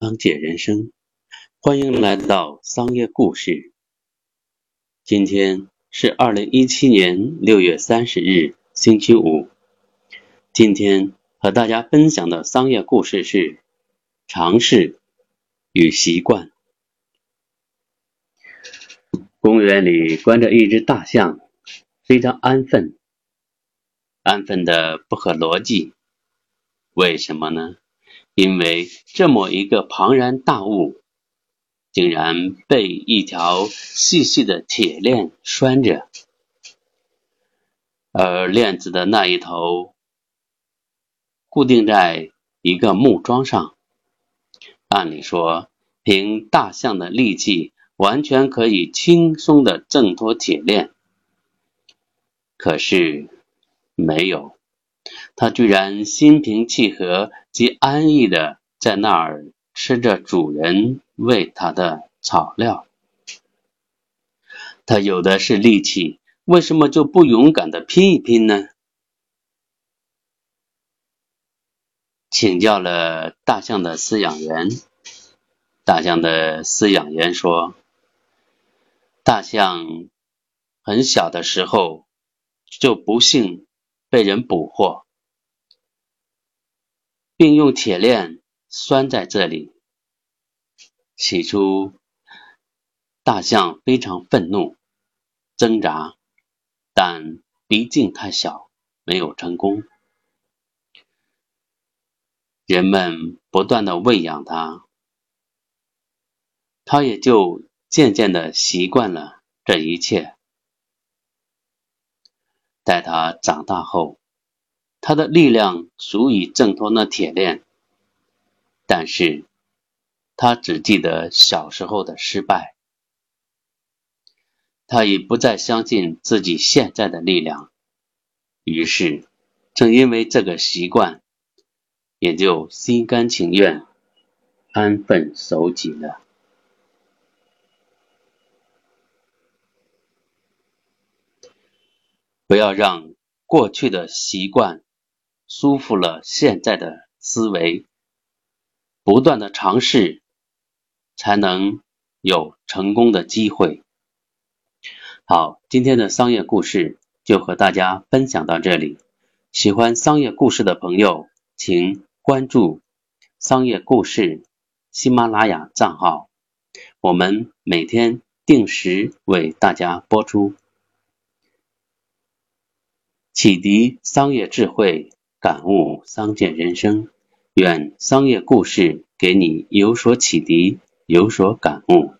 商界人生，欢迎来到商业故事。今天是二零一七年六月三十日，星期五。今天和大家分享的商业故事是尝试与习惯。公园里关着一只大象，非常安分，安分的不合逻辑。为什么呢？因为这么一个庞然大物，竟然被一条细细的铁链拴着，而链子的那一头固定在一个木桩上。按理说，凭大象的力气，完全可以轻松的挣脱铁链，可是没有。他居然心平气和及安逸的在那儿吃着主人喂他的草料。他有的是力气，为什么就不勇敢的拼一拼呢？请教了大象的饲养员，大象的饲养员说，大象很小的时候就不幸被人捕获。并用铁链拴在这里。起初，大象非常愤怒，挣扎，但毕竟太小，没有成功。人们不断的喂养它，它也就渐渐的习惯了这一切。待它长大后，他的力量足以挣脱那铁链，但是他只记得小时候的失败，他已不再相信自己现在的力量，于是正因为这个习惯，也就心甘情愿、安分守己了。不要让过去的习惯。舒服了现在的思维，不断的尝试，才能有成功的机会。好，今天的商业故事就和大家分享到这里。喜欢商业故事的朋友，请关注商业故事喜马拉雅账号，我们每天定时为大家播出，启迪商业智慧。感悟商界人生，愿桑叶故事给你有所启迪，有所感悟。